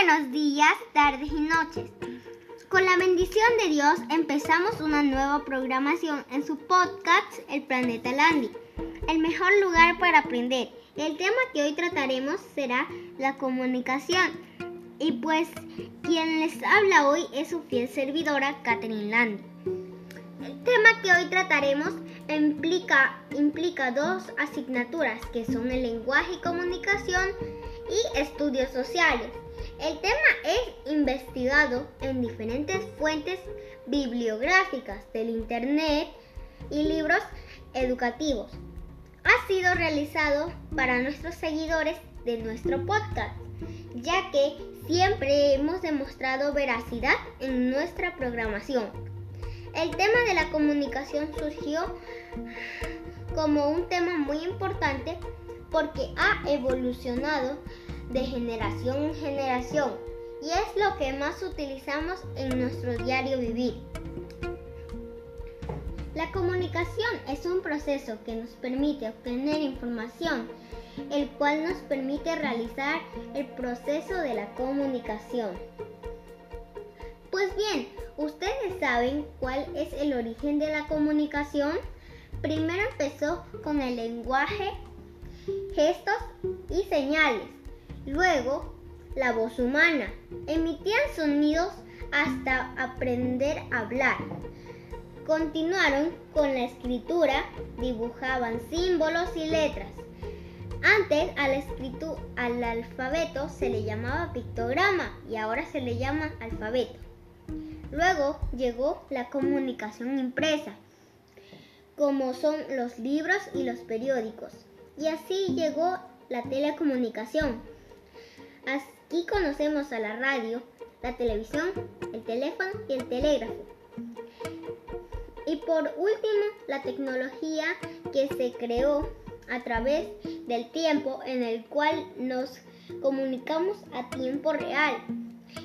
buenos días, tardes y noches. Con la bendición de Dios empezamos una nueva programación en su podcast El Planeta Landy, el mejor lugar para aprender. El tema que hoy trataremos será la comunicación. Y pues quien les habla hoy es su fiel servidora Catherine Landy. El tema que hoy trataremos implica, implica dos asignaturas que son el lenguaje y comunicación y estudios sociales. El tema es investigado en diferentes fuentes bibliográficas del Internet y libros educativos. Ha sido realizado para nuestros seguidores de nuestro podcast, ya que siempre hemos demostrado veracidad en nuestra programación. El tema de la comunicación surgió como un tema muy importante porque ha evolucionado de generación en generación y es lo que más utilizamos en nuestro diario vivir. La comunicación es un proceso que nos permite obtener información, el cual nos permite realizar el proceso de la comunicación. Pues bien, ¿ustedes saben cuál es el origen de la comunicación? Primero empezó con el lenguaje, gestos y señales. Luego, la voz humana. Emitían sonidos hasta aprender a hablar. Continuaron con la escritura, dibujaban símbolos y letras. Antes al, al alfabeto se le llamaba pictograma y ahora se le llama alfabeto. Luego llegó la comunicación impresa, como son los libros y los periódicos. Y así llegó la telecomunicación. Aquí conocemos a la radio, la televisión, el teléfono y el telégrafo. Y por último, la tecnología que se creó a través del tiempo en el cual nos comunicamos a tiempo real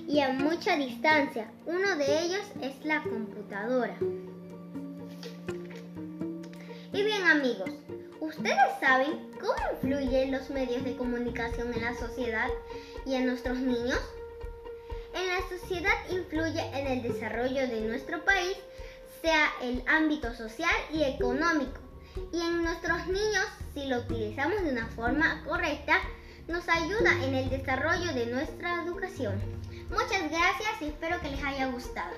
y a mucha distancia. Uno de ellos es la computadora. Y bien amigos, ¿ustedes saben cómo influyen los medios de comunicación en la sociedad y en nuestros niños? En la sociedad influye en el desarrollo de nuestro país, sea el ámbito social y económico. Y en nuestros niños, si lo utilizamos de una forma correcta, nos ayuda en el desarrollo de nuestra educación. Muchas gracias y espero que les haya gustado.